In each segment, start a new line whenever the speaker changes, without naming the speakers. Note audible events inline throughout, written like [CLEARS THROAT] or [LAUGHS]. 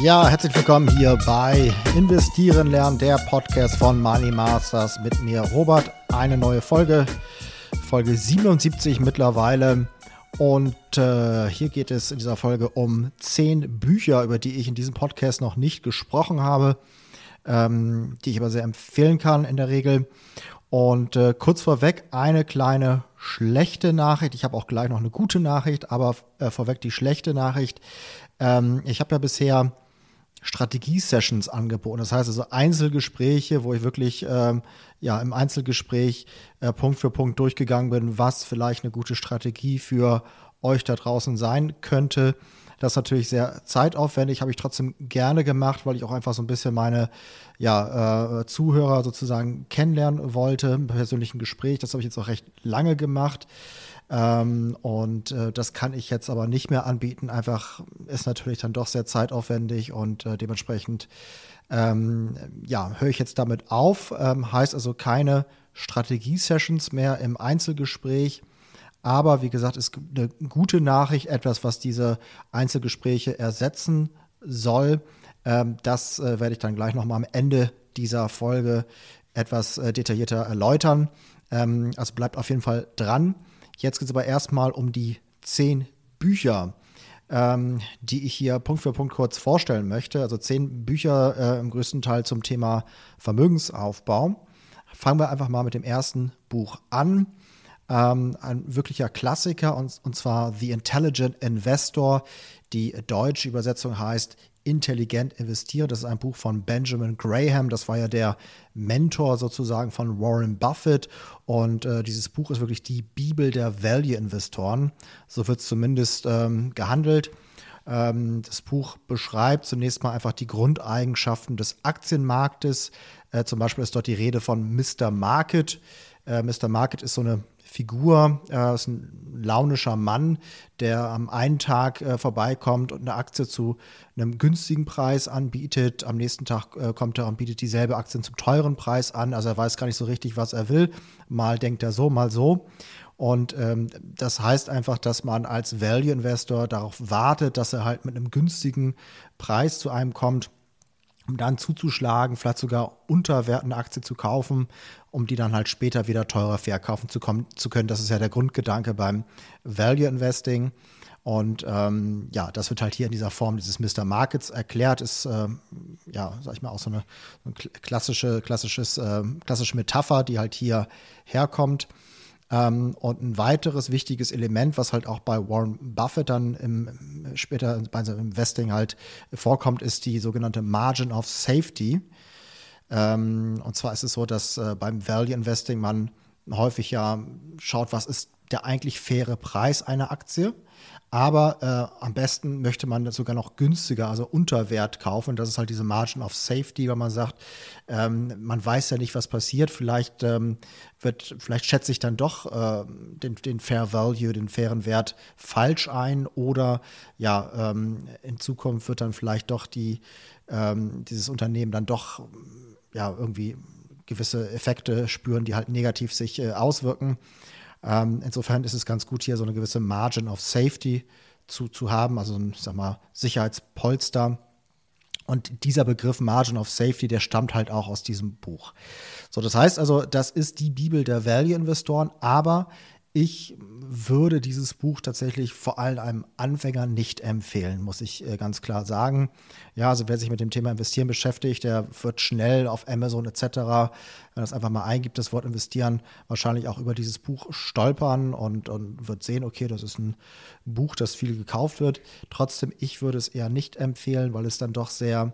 Ja, herzlich willkommen hier bei Investieren lernen, der Podcast von Money Masters mit mir Robert. Eine neue Folge, Folge 77 mittlerweile. Und äh, hier geht es in dieser Folge um zehn Bücher, über die ich in diesem Podcast noch nicht gesprochen habe, ähm, die ich aber sehr empfehlen kann in der Regel. Und äh, kurz vorweg eine kleine schlechte Nachricht. Ich habe auch gleich noch eine gute Nachricht, aber äh, vorweg die schlechte Nachricht. Ähm, ich habe ja bisher Strategie-Sessions angeboten. Das heißt also Einzelgespräche, wo ich wirklich ähm, ja im Einzelgespräch äh, Punkt für Punkt durchgegangen bin, was vielleicht eine gute Strategie für euch da draußen sein könnte. Das ist natürlich sehr zeitaufwendig, habe ich trotzdem gerne gemacht, weil ich auch einfach so ein bisschen meine ja, äh, Zuhörer sozusagen kennenlernen wollte im persönlichen Gespräch. Das habe ich jetzt auch recht lange gemacht. Ähm, und äh, das kann ich jetzt aber nicht mehr anbieten. Einfach ist natürlich dann doch sehr zeitaufwendig und äh, dementsprechend ähm, ja, höre ich jetzt damit auf. Ähm, heißt also keine Strategie-Sessions mehr im Einzelgespräch. Aber wie gesagt, ist eine gute Nachricht, etwas, was diese Einzelgespräche ersetzen soll. Ähm, das äh, werde ich dann gleich nochmal am Ende dieser Folge etwas äh, detaillierter erläutern. Ähm, also bleibt auf jeden Fall dran. Jetzt geht es aber erstmal um die zehn Bücher, ähm, die ich hier Punkt für Punkt kurz vorstellen möchte. Also zehn Bücher äh, im größten Teil zum Thema Vermögensaufbau. Fangen wir einfach mal mit dem ersten Buch an. Ähm, ein wirklicher Klassiker und, und zwar The Intelligent Investor. Die deutsche Übersetzung heißt Intelligent investieren. Das ist ein Buch von Benjamin Graham. Das war ja der Mentor sozusagen von Warren Buffett. Und äh, dieses Buch ist wirklich die Bibel der Value-Investoren. So wird es zumindest ähm, gehandelt. Ähm, das Buch beschreibt zunächst mal einfach die Grundeigenschaften des Aktienmarktes. Äh, zum Beispiel ist dort die Rede von Mr. Market. Äh, Mr. Market ist so eine Figur, äh, ist ein launischer Mann, der am einen Tag äh, vorbeikommt und eine Aktie zu einem günstigen Preis anbietet. Am nächsten Tag äh, kommt er und bietet dieselbe Aktie zum teuren Preis an. Also er weiß gar nicht so richtig, was er will. Mal denkt er so, mal so. Und ähm, das heißt einfach, dass man als Value Investor darauf wartet, dass er halt mit einem günstigen Preis zu einem kommt um dann zuzuschlagen, vielleicht sogar unter Wert eine Aktie zu kaufen, um die dann halt später wieder teurer verkaufen zu, kommen, zu können. Das ist ja der Grundgedanke beim Value Investing. Und ähm, ja, das wird halt hier in dieser Form dieses Mr. Markets erklärt, ist ähm, ja, sag ich mal, auch so eine, eine klassische, klassisches, äh, klassische Metapher, die halt hier herkommt. Ähm, und ein weiteres wichtiges Element, was halt auch bei Warren Buffett dann im, später bei seinem Investing halt vorkommt, ist die sogenannte Margin of Safety. Ähm, und zwar ist es so, dass äh, beim Value Investing man häufig ja schaut, was ist der eigentlich faire Preis einer Aktie. Aber äh, am besten möchte man das sogar noch günstiger, also unter Wert kaufen. Das ist halt diese Margin of Safety, wenn man sagt, ähm, man weiß ja nicht, was passiert. Vielleicht ähm, wird, vielleicht schätze ich dann doch äh, den, den Fair Value, den fairen Wert falsch ein. Oder ja, ähm, in Zukunft wird dann vielleicht doch die, ähm, dieses Unternehmen dann doch ja irgendwie gewisse Effekte spüren, die halt negativ sich äh, auswirken. Ähm, insofern ist es ganz gut, hier so eine gewisse Margin of Safety zu, zu haben, also ein, sag mal, Sicherheitspolster. Und dieser Begriff Margin of Safety, der stammt halt auch aus diesem Buch. So, das heißt also, das ist die Bibel der Value-Investoren, aber ich würde dieses Buch tatsächlich vor allem einem Anfänger nicht empfehlen, muss ich äh, ganz klar sagen. Ja, also wer sich mit dem Thema Investieren beschäftigt, der wird schnell auf Amazon etc., wenn das einfach mal eingibt, das Wort investieren, wahrscheinlich auch über dieses Buch stolpern und, und wird sehen, okay, das ist ein Buch, das viel gekauft wird. Trotzdem, ich würde es eher nicht empfehlen, weil es dann doch sehr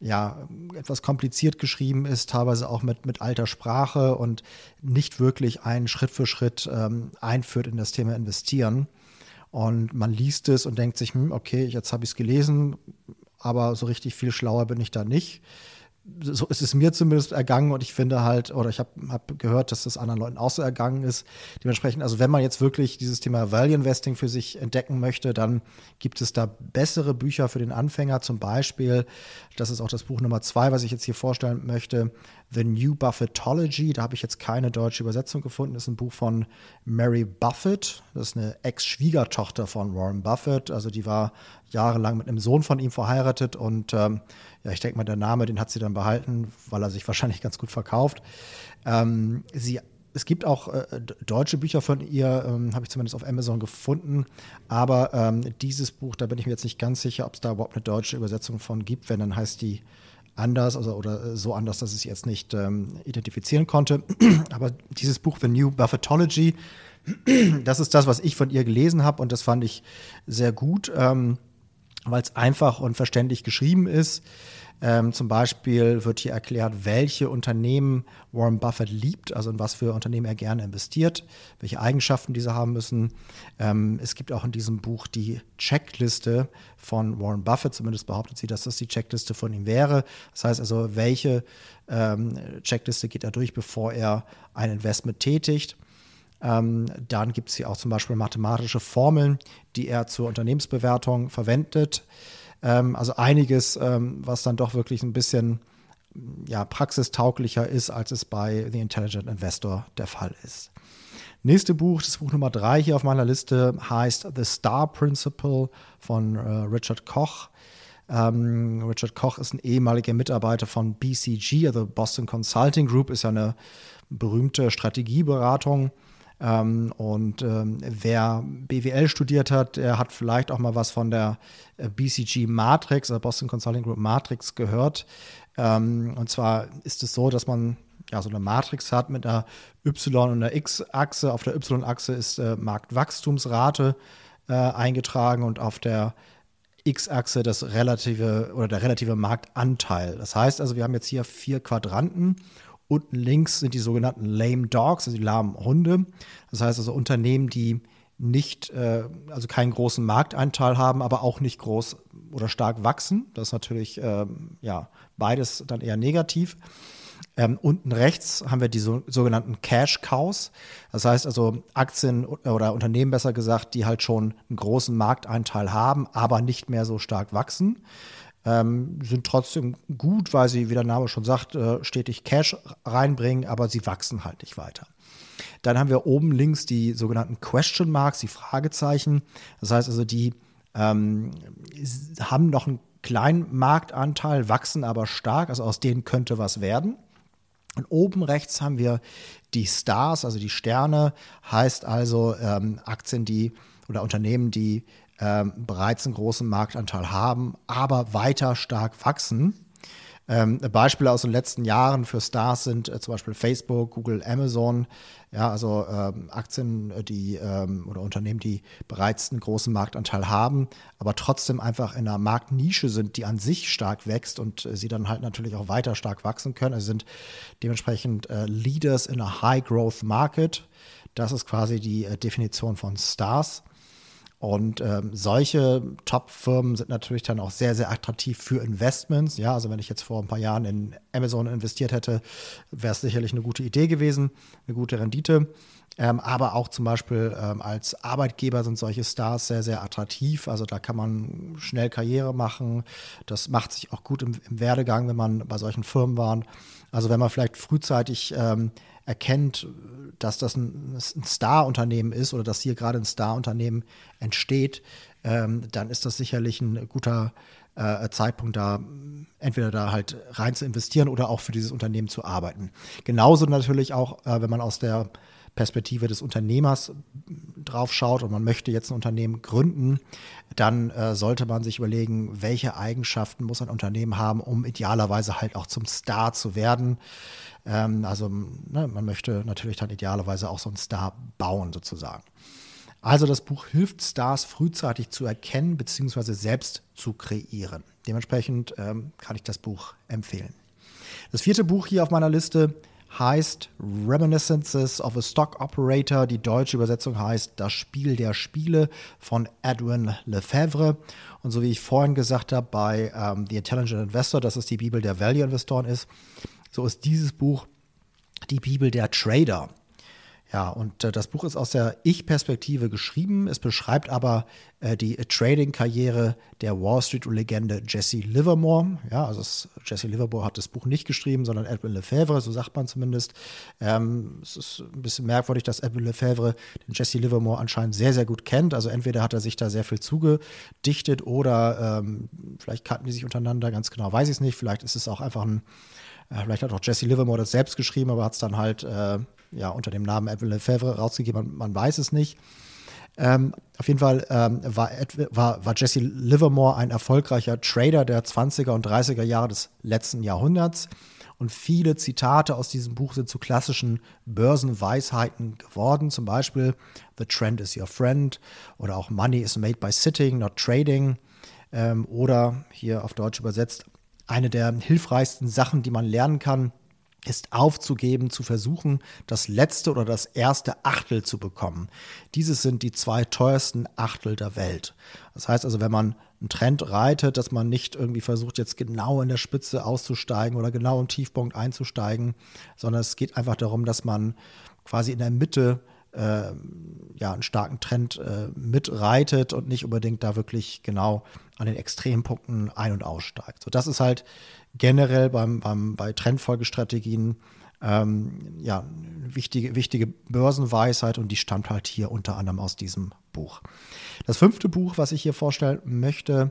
ja, etwas kompliziert geschrieben ist, teilweise auch mit, mit alter Sprache und nicht wirklich einen Schritt für Schritt ähm, einführt in das Thema Investieren. Und man liest es und denkt sich, hm, okay, jetzt habe ich es gelesen, aber so richtig viel schlauer bin ich da nicht so ist es mir zumindest ergangen und ich finde halt, oder ich habe hab gehört, dass das anderen Leuten auch so ergangen ist. Dementsprechend, also wenn man jetzt wirklich dieses Thema Value Investing für sich entdecken möchte, dann gibt es da bessere Bücher für den Anfänger. Zum Beispiel, das ist auch das Buch Nummer zwei, was ich jetzt hier vorstellen möchte, The New Buffettology. Da habe ich jetzt keine deutsche Übersetzung gefunden. Das ist ein Buch von Mary Buffett. Das ist eine Ex-Schwiegertochter von Warren Buffett. Also die war jahrelang mit einem Sohn von ihm verheiratet und ähm, ja, ich denke mal, der Name, den hat sie dann behalten, weil er sich [LAUGHS] wahrscheinlich ganz gut verkauft. Ähm, sie es gibt auch äh, deutsche Bücher von ihr, ähm, habe ich zumindest auf Amazon gefunden. Aber ähm, dieses Buch, da bin ich mir jetzt nicht ganz sicher, ob es da überhaupt eine deutsche Übersetzung von gibt. Wenn, dann heißt die anders also, oder so anders, dass ich es jetzt nicht ähm, identifizieren konnte. [CLEARS THROAT] Aber dieses Buch, The New Buffetology, [CLEARS THROAT] das ist das, was ich von ihr gelesen habe und das fand ich sehr gut, ähm, weil es einfach und verständlich geschrieben ist. Ähm, zum Beispiel wird hier erklärt, welche Unternehmen Warren Buffett liebt, also in was für Unternehmen er gerne investiert, welche Eigenschaften diese haben müssen. Ähm, es gibt auch in diesem Buch die Checkliste von Warren Buffett, zumindest behauptet sie, dass das die Checkliste von ihm wäre. Das heißt also, welche ähm, Checkliste geht er durch, bevor er ein Investment tätigt. Ähm, dann gibt es hier auch zum Beispiel mathematische Formeln, die er zur Unternehmensbewertung verwendet. Ähm, also einiges, ähm, was dann doch wirklich ein bisschen ja, praxistauglicher ist, als es bei The Intelligent Investor der Fall ist. Nächste Buch, das Buch Nummer drei hier auf meiner Liste, heißt The Star Principle von äh, Richard Koch. Ähm, Richard Koch ist ein ehemaliger Mitarbeiter von BCG, also Boston Consulting Group, ist ja eine berühmte Strategieberatung. Ähm, und ähm, wer BWL studiert hat, der hat vielleicht auch mal was von der äh, BCG Matrix, also Boston Consulting Group Matrix gehört. Ähm, und zwar ist es so, dass man ja, so eine Matrix hat mit einer Y- und einer X-Achse. Auf der Y-Achse ist äh, Marktwachstumsrate äh, eingetragen und auf der X-Achse das relative oder der relative Marktanteil. Das heißt also, wir haben jetzt hier vier Quadranten Unten links sind die sogenannten Lame Dogs, also die lahmen Hunde. Das heißt also Unternehmen, die nicht, äh, also keinen großen Markteinteil haben, aber auch nicht groß oder stark wachsen. Das ist natürlich ähm, ja beides dann eher negativ. Ähm, unten rechts haben wir die so, sogenannten Cash Cows. Das heißt also Aktien oder Unternehmen besser gesagt, die halt schon einen großen Markteinteil haben, aber nicht mehr so stark wachsen ähm, sind trotzdem gut, weil sie, wie der Name schon sagt, äh, stetig Cash reinbringen, aber sie wachsen halt nicht weiter. Dann haben wir oben links die sogenannten Question Marks, die Fragezeichen. Das heißt also, die ähm, haben noch einen kleinen Marktanteil, wachsen aber stark, also aus denen könnte was werden. Und oben rechts haben wir die Stars, also die Sterne, heißt also ähm, Aktien, die oder Unternehmen, die ähm, bereits einen großen Marktanteil haben, aber weiter stark wachsen. Ähm, Beispiele aus den letzten Jahren für Stars sind äh, zum Beispiel Facebook, Google, Amazon. Ja, also ähm, Aktien, äh, die ähm, oder Unternehmen, die bereits einen großen Marktanteil haben, aber trotzdem einfach in einer Marktnische sind, die an sich stark wächst und äh, sie dann halt natürlich auch weiter stark wachsen können. Also sind dementsprechend äh, Leaders in a High Growth Market. Das ist quasi die äh, Definition von Stars. Und ähm, solche Top-Firmen sind natürlich dann auch sehr, sehr attraktiv für Investments. Ja, also wenn ich jetzt vor ein paar Jahren in Amazon investiert hätte, wäre es sicherlich eine gute Idee gewesen, eine gute Rendite. Ähm, aber auch zum Beispiel ähm, als Arbeitgeber sind solche Stars sehr, sehr attraktiv. Also da kann man schnell Karriere machen. Das macht sich auch gut im, im Werdegang, wenn man bei solchen Firmen war. Also wenn man vielleicht frühzeitig ähm, erkennt, dass das ein, ein Star-Unternehmen ist oder dass hier gerade ein Star-Unternehmen entsteht, ähm, dann ist das sicherlich ein guter äh, Zeitpunkt, da entweder da halt rein zu investieren oder auch für dieses Unternehmen zu arbeiten. Genauso natürlich auch, äh, wenn man aus der Perspektive des Unternehmers drauf schaut und man möchte jetzt ein Unternehmen gründen, dann äh, sollte man sich überlegen, welche Eigenschaften muss ein Unternehmen haben, um idealerweise halt auch zum Star zu werden. Ähm, also ne, man möchte natürlich dann idealerweise auch so einen Star bauen sozusagen. Also das Buch hilft Stars frühzeitig zu erkennen bzw. selbst zu kreieren. Dementsprechend ähm, kann ich das Buch empfehlen. Das vierte Buch hier auf meiner Liste heißt Reminiscences of a Stock Operator. Die deutsche Übersetzung heißt Das Spiel der Spiele von Edwin Lefebvre. Und so wie ich vorhin gesagt habe bei ähm, The Intelligent Investor, dass es die Bibel der Value Investoren ist, so ist dieses Buch die Bibel der Trader. Ja, und äh, das Buch ist aus der Ich-Perspektive geschrieben. Es beschreibt aber äh, die Trading-Karriere der Wall Street-Legende Jesse Livermore. Ja, also es, Jesse Livermore hat das Buch nicht geschrieben, sondern Edwin Lefebvre, so sagt man zumindest. Ähm, es ist ein bisschen merkwürdig, dass Edwin Lefebvre den Jesse Livermore anscheinend sehr, sehr gut kennt. Also entweder hat er sich da sehr viel zugedichtet oder ähm, vielleicht kannten die sich untereinander, ganz genau weiß ich es nicht. Vielleicht ist es auch einfach ein äh, Vielleicht hat auch Jesse Livermore das selbst geschrieben, aber hat es dann halt äh, ja, unter dem Namen Edwin Lefebvre rausgegeben, man, man weiß es nicht. Ähm, auf jeden Fall ähm, war, war, war, Jesse Livermore ein erfolgreicher Trader der 20er und 30er Jahre des letzten Jahrhunderts. Und viele Zitate aus diesem Buch sind zu klassischen Börsenweisheiten geworden. Zum Beispiel The Trend is your friend oder auch Money is made by sitting, not trading. Ähm, oder hier auf Deutsch übersetzt, eine der hilfreichsten Sachen, die man lernen kann, ist aufzugeben, zu versuchen, das letzte oder das erste Achtel zu bekommen. Dieses sind die zwei teuersten Achtel der Welt. Das heißt also, wenn man einen Trend reitet, dass man nicht irgendwie versucht, jetzt genau in der Spitze auszusteigen oder genau im Tiefpunkt einzusteigen, sondern es geht einfach darum, dass man quasi in der Mitte äh, ja, einen starken Trend äh, mitreitet und nicht unbedingt da wirklich genau an den Extrempunkten ein- und aussteigt. So, das ist halt generell beim, beim, bei Trendfolgestrategien ähm, ja, wichtige, wichtige Börsenweisheit und die stammt halt hier unter anderem aus diesem Buch. Das fünfte Buch, was ich hier vorstellen möchte,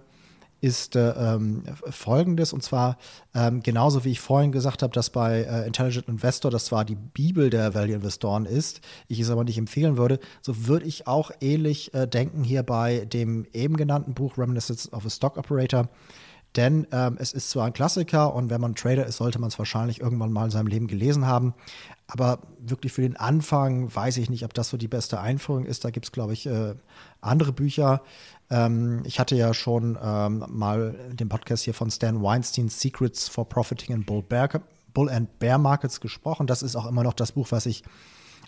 ist äh, ähm, folgendes und zwar ähm, genauso wie ich vorhin gesagt habe, dass bei äh, Intelligent Investor das zwar die Bibel der Value Investoren ist, ich es aber nicht empfehlen würde, so würde ich auch ähnlich äh, denken hier bei dem eben genannten Buch Reminiscence of a Stock Operator. Denn ähm, es ist zwar ein Klassiker und wenn man Trader ist, sollte man es wahrscheinlich irgendwann mal in seinem Leben gelesen haben. Aber wirklich für den Anfang weiß ich nicht, ob das so die beste Einführung ist. Da gibt es, glaube ich, äh, andere Bücher. Ähm, ich hatte ja schon ähm, mal den Podcast hier von Stan Weinstein, Secrets for Profiting in Bull, Bear, Bull and Bear Markets gesprochen. Das ist auch immer noch das Buch, was ich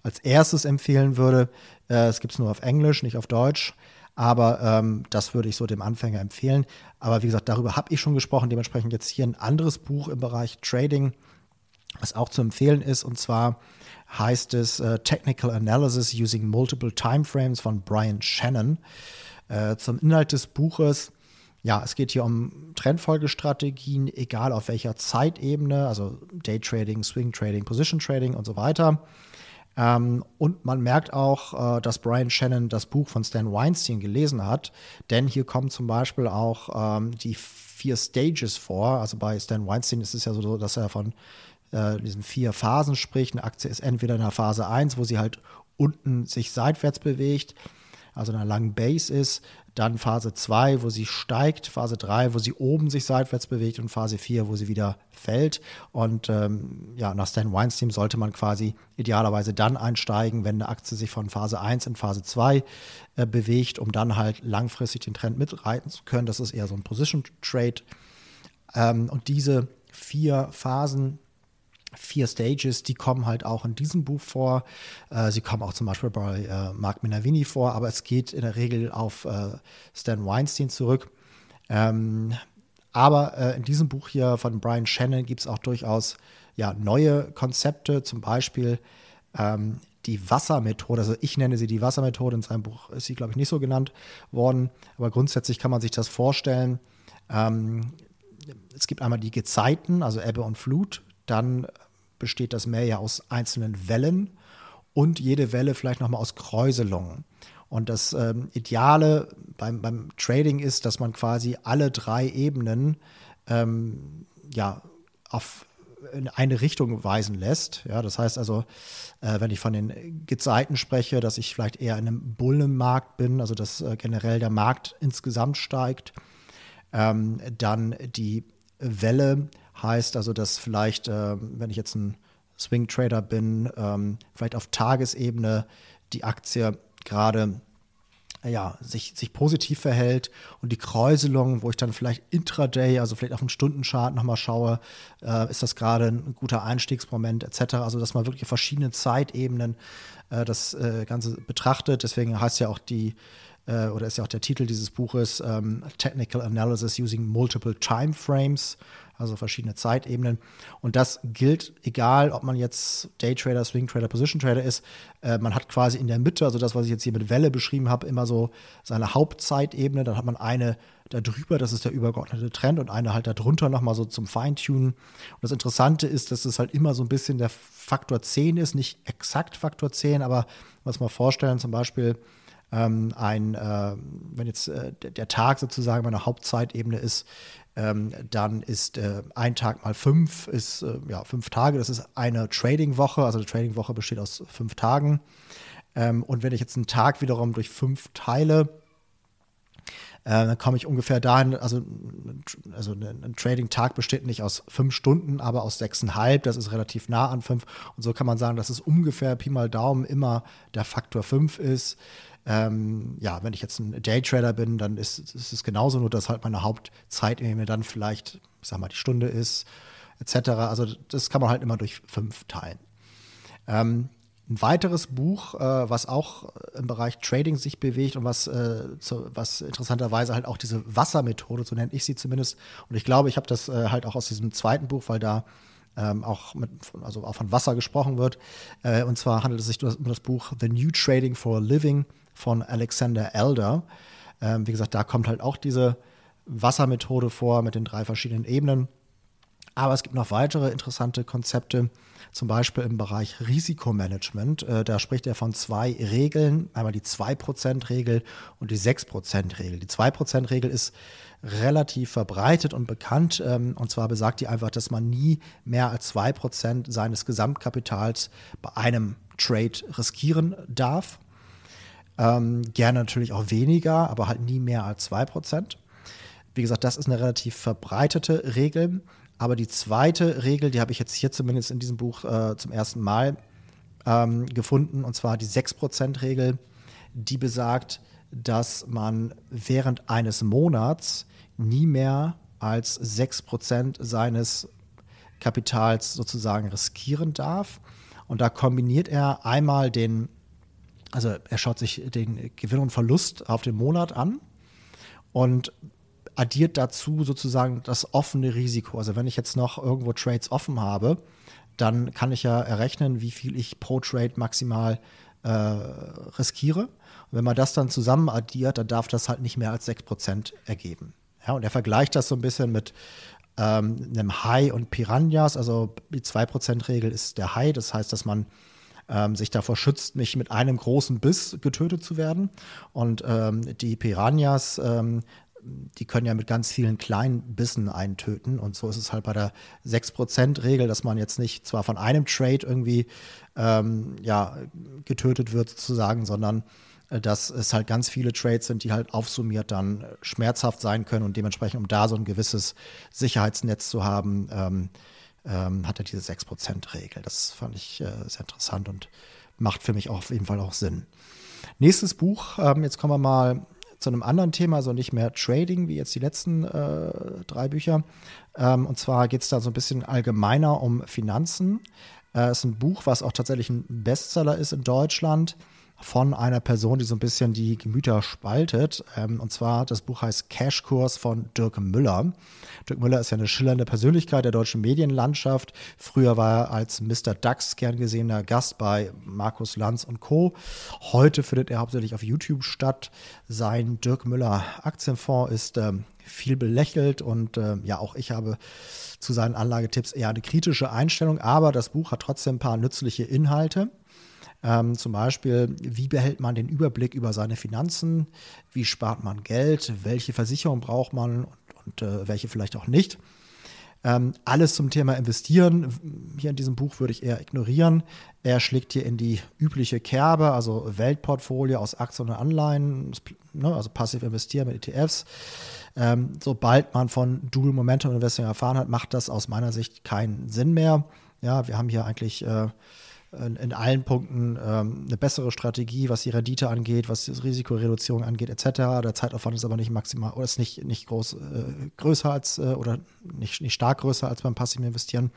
als erstes empfehlen würde. Äh, es gibt es nur auf Englisch, nicht auf Deutsch. Aber ähm, das würde ich so dem Anfänger empfehlen. Aber wie gesagt, darüber habe ich schon gesprochen. Dementsprechend jetzt hier ein anderes Buch im Bereich Trading, was auch zu empfehlen ist. Und zwar heißt es uh, Technical Analysis Using Multiple Timeframes von Brian Shannon. Äh, zum Inhalt des Buches. Ja, es geht hier um Trendfolgestrategien, egal auf welcher Zeitebene, also Daytrading, Swing Trading, Position Trading und so weiter. Ähm, und man merkt auch, äh, dass Brian Shannon das Buch von Stan Weinstein gelesen hat, denn hier kommen zum Beispiel auch ähm, die vier Stages vor. Also bei Stan Weinstein ist es ja so, dass er von äh, diesen vier Phasen spricht. Eine Aktie ist entweder in der Phase 1, wo sie halt unten sich seitwärts bewegt, also in einer langen Base ist, dann Phase 2, wo sie steigt, Phase 3, wo sie oben sich seitwärts bewegt und Phase 4, wo sie wieder fällt. Und ähm, ja, nach Stan Weinstein sollte man quasi idealerweise dann einsteigen, wenn eine Aktie sich von Phase 1 in Phase 2 äh, bewegt, um dann halt langfristig den Trend mitreiten zu können. Das ist eher so ein Position Trade. Ähm, und diese vier Phasen vier Stages, die kommen halt auch in diesem Buch vor. Äh, sie kommen auch zum Beispiel bei äh, Mark Minervini vor, aber es geht in der Regel auf äh, Stan Weinstein zurück. Ähm, aber äh, in diesem Buch hier von Brian Shannon gibt es auch durchaus ja, neue Konzepte, zum Beispiel ähm, die Wassermethode. Also ich nenne sie die Wassermethode, in seinem Buch ist sie, glaube ich, nicht so genannt worden, aber grundsätzlich kann man sich das vorstellen. Ähm, es gibt einmal die Gezeiten, also Ebbe und Flut, dann besteht das Meer ja aus einzelnen Wellen und jede Welle vielleicht nochmal aus Kräuselungen. Und das ähm, Ideale beim, beim Trading ist, dass man quasi alle drei Ebenen ähm, ja, auf in eine Richtung weisen lässt. Ja, das heißt also, äh, wenn ich von den Gezeiten spreche, dass ich vielleicht eher in einem Bullenmarkt bin, also dass äh, generell der Markt insgesamt steigt, ähm, dann die Welle Heißt also, dass vielleicht, äh, wenn ich jetzt ein Swing Trader bin, ähm, vielleicht auf Tagesebene die Aktie gerade ja, sich, sich positiv verhält und die Kräuselung, wo ich dann vielleicht intraday, also vielleicht auf einen Stundenchart nochmal schaue, äh, ist das gerade ein guter Einstiegsmoment etc. Also dass man wirklich auf verschiedenen Zeitebenen äh, das äh, Ganze betrachtet. Deswegen heißt ja auch die äh, oder ist ja auch der Titel dieses Buches, ähm, Technical Analysis Using Multiple Time Frames, also verschiedene Zeitebenen. Und das gilt, egal ob man jetzt Daytrader, Swing Trader, Position Trader ist, äh, man hat quasi in der Mitte, also das, was ich jetzt hier mit Welle beschrieben habe, immer so seine Hauptzeitebene, dann hat man eine darüber, das ist der übergeordnete Trend und eine halt darunter nochmal so zum Feintunen. Und das Interessante ist, dass es halt immer so ein bisschen der Faktor 10 ist, nicht exakt Faktor 10, aber was wir vorstellen, zum Beispiel ähm, ein, äh, wenn jetzt äh, der Tag sozusagen meine Hauptzeitebene ist, ähm, dann ist äh, ein Tag mal fünf, ist äh, ja fünf Tage. Das ist eine Trading-Woche. Also eine Trading-Woche besteht aus fünf Tagen. Ähm, und wenn ich jetzt einen Tag wiederum durch fünf teile, äh, dann komme ich ungefähr dahin, also, also ein Trading-Tag besteht nicht aus fünf Stunden, aber aus sechseinhalb, das ist relativ nah an fünf. Und so kann man sagen, dass es ungefähr Pi mal Daumen immer der Faktor fünf ist. Ähm, ja, wenn ich jetzt ein Daytrader bin, dann ist, ist es genauso, nur dass halt meine Hauptzeit mir dann vielleicht, ich sag mal, die Stunde ist, etc. Also das kann man halt immer durch fünf teilen. Ähm, ein weiteres Buch, äh, was auch im Bereich Trading sich bewegt und was, äh, zu, was interessanterweise halt auch diese Wassermethode, so nenne ich sie zumindest, und ich glaube, ich habe das äh, halt auch aus diesem zweiten Buch, weil da ähm, auch, mit, also auch von Wasser gesprochen wird. Äh, und zwar handelt es sich um das Buch The New Trading for a Living von Alexander Elder. Ähm, wie gesagt, da kommt halt auch diese Wassermethode vor mit den drei verschiedenen Ebenen. Aber es gibt noch weitere interessante Konzepte, zum Beispiel im Bereich Risikomanagement. Äh, da spricht er von zwei Regeln, einmal die 2%-Regel und die 6%-Regel. Die 2%-Regel ist relativ verbreitet und bekannt. Ähm, und zwar besagt die einfach, dass man nie mehr als 2% seines Gesamtkapitals bei einem Trade riskieren darf. Ähm, gerne natürlich auch weniger, aber halt nie mehr als 2%. Wie gesagt, das ist eine relativ verbreitete Regel. Aber die zweite Regel, die habe ich jetzt hier zumindest in diesem Buch äh, zum ersten Mal ähm, gefunden, und zwar die 6%-Regel, die besagt, dass man während eines Monats nie mehr als 6% seines Kapitals sozusagen riskieren darf. Und da kombiniert er einmal den also er schaut sich den Gewinn und Verlust auf den Monat an und addiert dazu sozusagen das offene Risiko. Also wenn ich jetzt noch irgendwo Trades offen habe, dann kann ich ja errechnen, wie viel ich pro Trade maximal äh, riskiere. Und wenn man das dann zusammen addiert, dann darf das halt nicht mehr als 6% ergeben. Ja, und er vergleicht das so ein bisschen mit ähm, einem Hai und Piranhas. Also die 2%-Regel ist der Hai, das heißt, dass man ähm, sich davor schützt, nicht mit einem großen Biss getötet zu werden. Und ähm, die Piranhas, ähm, die können ja mit ganz vielen kleinen Bissen eintöten. Und so ist es halt bei der 6%-Regel, dass man jetzt nicht zwar von einem Trade irgendwie ähm, ja, getötet wird, sozusagen, sondern äh, dass es halt ganz viele Trades sind, die halt aufsummiert dann schmerzhaft sein können und dementsprechend, um da so ein gewisses Sicherheitsnetz zu haben, ähm, ähm, hat er diese 6%-Regel. Das fand ich äh, sehr interessant und macht für mich auch auf jeden Fall auch Sinn. Nächstes Buch, ähm, jetzt kommen wir mal zu einem anderen Thema, also nicht mehr Trading wie jetzt die letzten äh, drei Bücher. Ähm, und zwar geht es da so ein bisschen allgemeiner um Finanzen. Äh, ist ein Buch, was auch tatsächlich ein Bestseller ist in Deutschland von einer Person, die so ein bisschen die Gemüter spaltet. Ähm, und zwar, das Buch heißt Cashkurs von Dirk Müller. Dirk Müller ist ja eine schillernde Persönlichkeit der deutschen Medienlandschaft. Früher war er als Mr. Dax gern gesehener Gast bei Markus Lanz und Co. Heute findet er hauptsächlich auf YouTube statt. Sein Dirk Müller Aktienfonds ist ähm, viel belächelt und äh, ja, auch ich habe zu seinen Anlagetipps eher eine kritische Einstellung, aber das Buch hat trotzdem ein paar nützliche Inhalte. Ähm, zum Beispiel, wie behält man den Überblick über seine Finanzen? Wie spart man Geld? Welche Versicherung braucht man und, und äh, welche vielleicht auch nicht? Ähm, alles zum Thema Investieren. Hier in diesem Buch würde ich eher ignorieren. Er schlägt hier in die übliche Kerbe, also Weltportfolio aus Aktien und Anleihen, ne, also passiv investieren mit ETFs. Ähm, sobald man von Dual Momentum Investing erfahren hat, macht das aus meiner Sicht keinen Sinn mehr. Ja, wir haben hier eigentlich äh, in, in allen Punkten ähm, eine bessere Strategie, was die Rendite angeht, was die Risikoreduzierung angeht, etc. Der Zeitaufwand ist aber nicht maximal oder ist nicht, nicht groß, äh, größer als äh, oder nicht, nicht stark größer als beim passiven Investieren.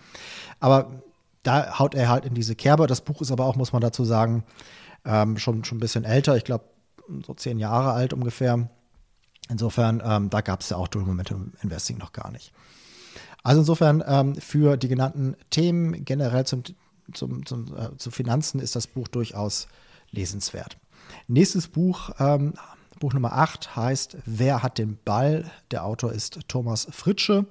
Aber da haut er halt in diese Kerbe. Das Buch ist aber auch, muss man dazu sagen, ähm, schon, schon ein bisschen älter. Ich glaube, so zehn Jahre alt ungefähr. Insofern, ähm, da gab es ja auch Dual Momentum Investing noch gar nicht. Also insofern ähm, für die genannten Themen generell zum, zum, zum äh, zu Finanzen ist das Buch durchaus lesenswert. Nächstes Buch, ähm, Buch Nummer 8 heißt Wer hat den Ball? Der Autor ist Thomas Fritsche.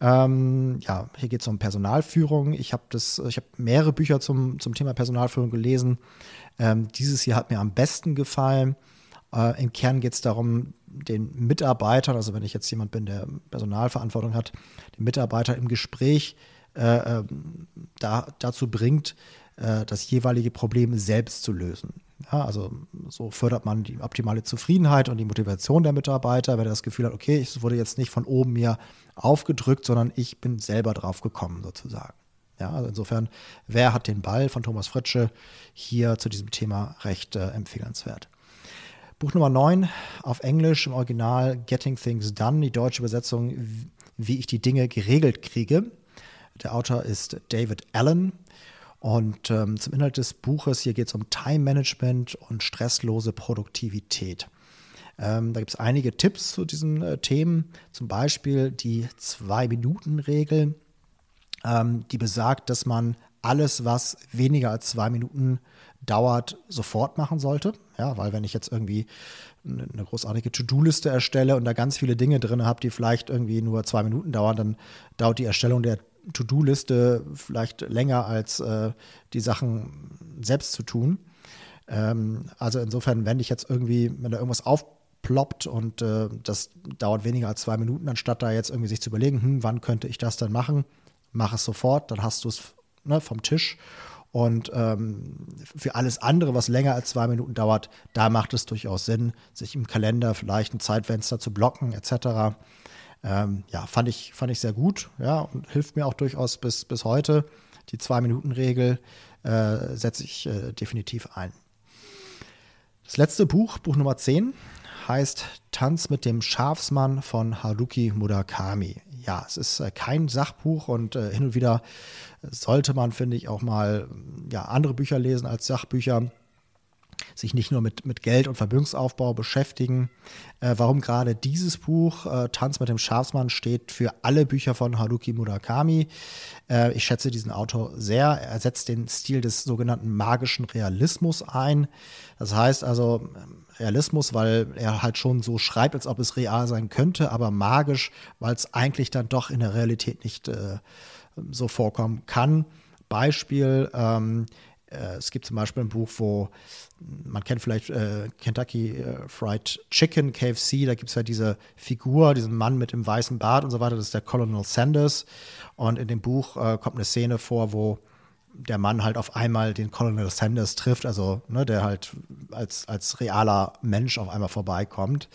Ähm, ja, hier geht es um Personalführung. Ich habe hab mehrere Bücher zum, zum Thema Personalführung gelesen. Ähm, dieses hier hat mir am besten gefallen. Äh, Im Kern geht es darum, den Mitarbeitern, also wenn ich jetzt jemand bin, der Personalverantwortung hat, den Mitarbeiter im Gespräch äh, ähm, da, dazu bringt, äh, das jeweilige Problem selbst zu lösen. Ja, also so fördert man die optimale Zufriedenheit und die Motivation der Mitarbeiter, wenn er das Gefühl hat, okay, es wurde jetzt nicht von oben mir aufgedrückt, sondern ich bin selber drauf gekommen sozusagen. Ja, also insofern, wer hat den Ball von Thomas Fritsche hier zu diesem Thema recht äh, empfehlenswert. Buch Nummer 9 auf Englisch im Original Getting Things Done, die deutsche Übersetzung Wie ich die Dinge geregelt kriege. Der Autor ist David Allen. Und ähm, zum Inhalt des Buches, hier geht es um Time Management und stresslose Produktivität. Ähm, da gibt es einige Tipps zu diesen äh, Themen, zum Beispiel die Zwei-Minuten-Regel, ähm, die besagt, dass man alles, was weniger als zwei Minuten dauert, sofort machen sollte. Ja, weil wenn ich jetzt irgendwie eine großartige To-Do-Liste erstelle und da ganz viele Dinge drin habe, die vielleicht irgendwie nur zwei Minuten dauern, dann dauert die Erstellung der To-Do-Liste vielleicht länger als äh, die Sachen selbst zu tun. Ähm, also insofern, wenn ich jetzt irgendwie, wenn da irgendwas aufploppt und äh, das dauert weniger als zwei Minuten, anstatt da jetzt irgendwie sich zu überlegen, hm, wann könnte ich das dann machen, mach es sofort, dann hast du es ne, vom Tisch und ähm, für alles andere, was länger als zwei Minuten dauert, da macht es durchaus Sinn, sich im Kalender vielleicht ein Zeitfenster zu blocken, etc. Ähm, ja, fand ich, fand ich sehr gut, ja, und hilft mir auch durchaus bis, bis heute. Die Zwei-Minuten-Regel äh, setze ich äh, definitiv ein. Das letzte Buch, Buch Nummer 10, heißt Tanz mit dem Schafsmann von Haruki Murakami. Ja, es ist äh, kein Sachbuch und äh, hin und wieder sollte man, finde ich, auch mal ja, andere Bücher lesen als Sachbücher sich nicht nur mit, mit Geld und Vermögensaufbau beschäftigen. Äh, warum gerade dieses Buch, äh, Tanz mit dem Schafsmann, steht für alle Bücher von Haruki Murakami. Äh, ich schätze diesen Autor sehr. Er setzt den Stil des sogenannten magischen Realismus ein. Das heißt also Realismus, weil er halt schon so schreibt, als ob es real sein könnte, aber magisch, weil es eigentlich dann doch in der Realität nicht äh, so vorkommen kann. Beispiel, ähm, äh, es gibt zum Beispiel ein Buch, wo man kennt vielleicht äh, Kentucky äh, Fried Chicken, KFC, da gibt es ja diese Figur, diesen Mann mit dem weißen Bart und so weiter, das ist der Colonel Sanders. Und in dem Buch äh, kommt eine Szene vor, wo der Mann halt auf einmal den Colonel Sanders trifft, also ne, der halt als, als realer Mensch auf einmal vorbeikommt.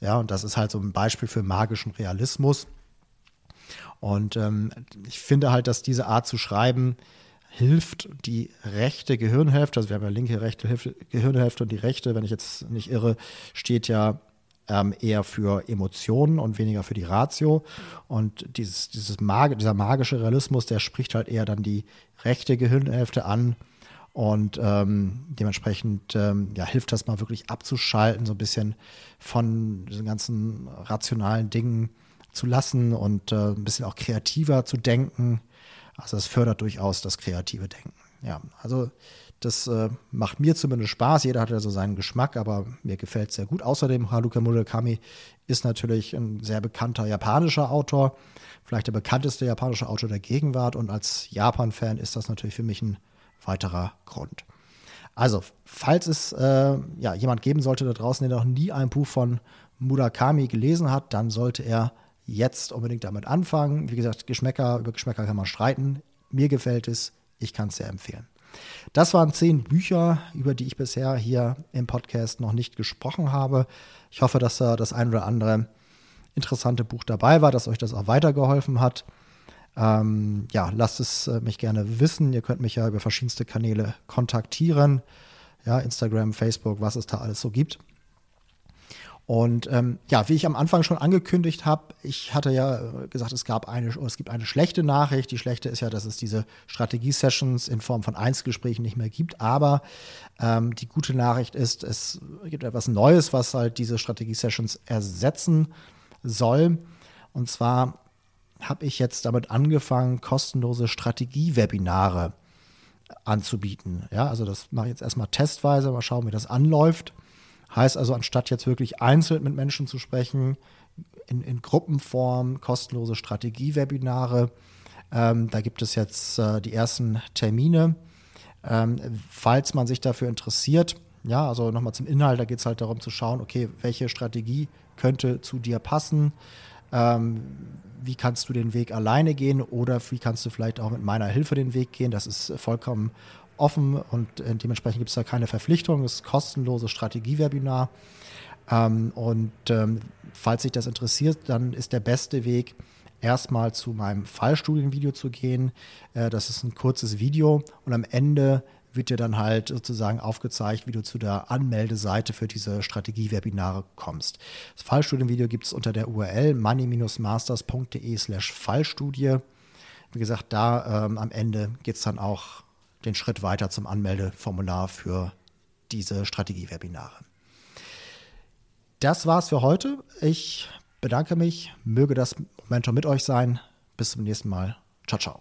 Ja, und das ist halt so ein Beispiel für magischen Realismus. Und ähm, ich finde halt, dass diese Art zu schreiben hilft die rechte Gehirnhälfte, also wir haben ja linke, rechte Hilf Gehirnhälfte und die rechte, wenn ich jetzt nicht irre, steht ja ähm, eher für Emotionen und weniger für die Ratio. Und dieses, dieses Mag dieser magische Realismus, der spricht halt eher dann die rechte Gehirnhälfte an. Und ähm, dementsprechend ähm, ja, hilft das mal wirklich abzuschalten, so ein bisschen von diesen ganzen rationalen Dingen zu lassen und äh, ein bisschen auch kreativer zu denken. Also das fördert durchaus das kreative Denken. Ja, also das äh, macht mir zumindest Spaß. Jeder hat ja so seinen Geschmack, aber mir gefällt es sehr gut. Außerdem, Haruka Murakami ist natürlich ein sehr bekannter japanischer Autor, vielleicht der bekannteste japanische Autor der Gegenwart. Und als Japan-Fan ist das natürlich für mich ein weiterer Grund. Also, falls es äh, ja, jemand geben sollte da draußen, der noch nie ein Buch von Murakami gelesen hat, dann sollte er jetzt unbedingt damit anfangen. Wie gesagt, Geschmäcker, über Geschmäcker kann man streiten. Mir gefällt es, ich kann es sehr empfehlen. Das waren zehn Bücher, über die ich bisher hier im Podcast noch nicht gesprochen habe. Ich hoffe, dass da das ein oder andere interessante Buch dabei war, dass euch das auch weitergeholfen hat. Ähm, ja, lasst es äh, mich gerne wissen. Ihr könnt mich ja über verschiedenste Kanäle kontaktieren. Ja, Instagram, Facebook, was es da alles so gibt. Und ähm, ja, wie ich am Anfang schon angekündigt habe, ich hatte ja gesagt, es gab eine, es gibt eine schlechte Nachricht. Die schlechte ist ja, dass es diese Strategie-Sessions in Form von Einzelgesprächen nicht mehr gibt. Aber ähm, die gute Nachricht ist, es gibt etwas Neues, was halt diese Strategie-Sessions ersetzen soll. Und zwar habe ich jetzt damit angefangen, kostenlose Strategie-Webinare anzubieten. Ja, also das mache ich jetzt erstmal testweise, mal schauen, wie das anläuft. Heißt also, anstatt jetzt wirklich einzeln mit Menschen zu sprechen, in, in Gruppenform, kostenlose Strategie-Webinare. Ähm, da gibt es jetzt äh, die ersten Termine. Ähm, falls man sich dafür interessiert, ja, also nochmal zum Inhalt, da geht es halt darum zu schauen, okay, welche Strategie könnte zu dir passen? Ähm, wie kannst du den Weg alleine gehen oder wie kannst du vielleicht auch mit meiner Hilfe den Weg gehen? Das ist vollkommen offen und äh, dementsprechend gibt es da keine Verpflichtung. Es ist kostenloses Strategiewebinar. Ähm, und ähm, falls sich das interessiert, dann ist der beste Weg, erstmal zu meinem Fallstudienvideo zu gehen. Äh, das ist ein kurzes Video und am Ende wird dir dann halt sozusagen aufgezeigt, wie du zu der Anmeldeseite für diese Strategie-Webinare kommst. Das Fallstudienvideo gibt es unter der URL money-masters.de slash Fallstudie. Wie gesagt, da ähm, am Ende geht es dann auch den Schritt weiter zum Anmeldeformular für diese Strategie-Webinare. Das war's für heute. Ich bedanke mich. Möge das Momentum mit euch sein. Bis zum nächsten Mal. Ciao, ciao.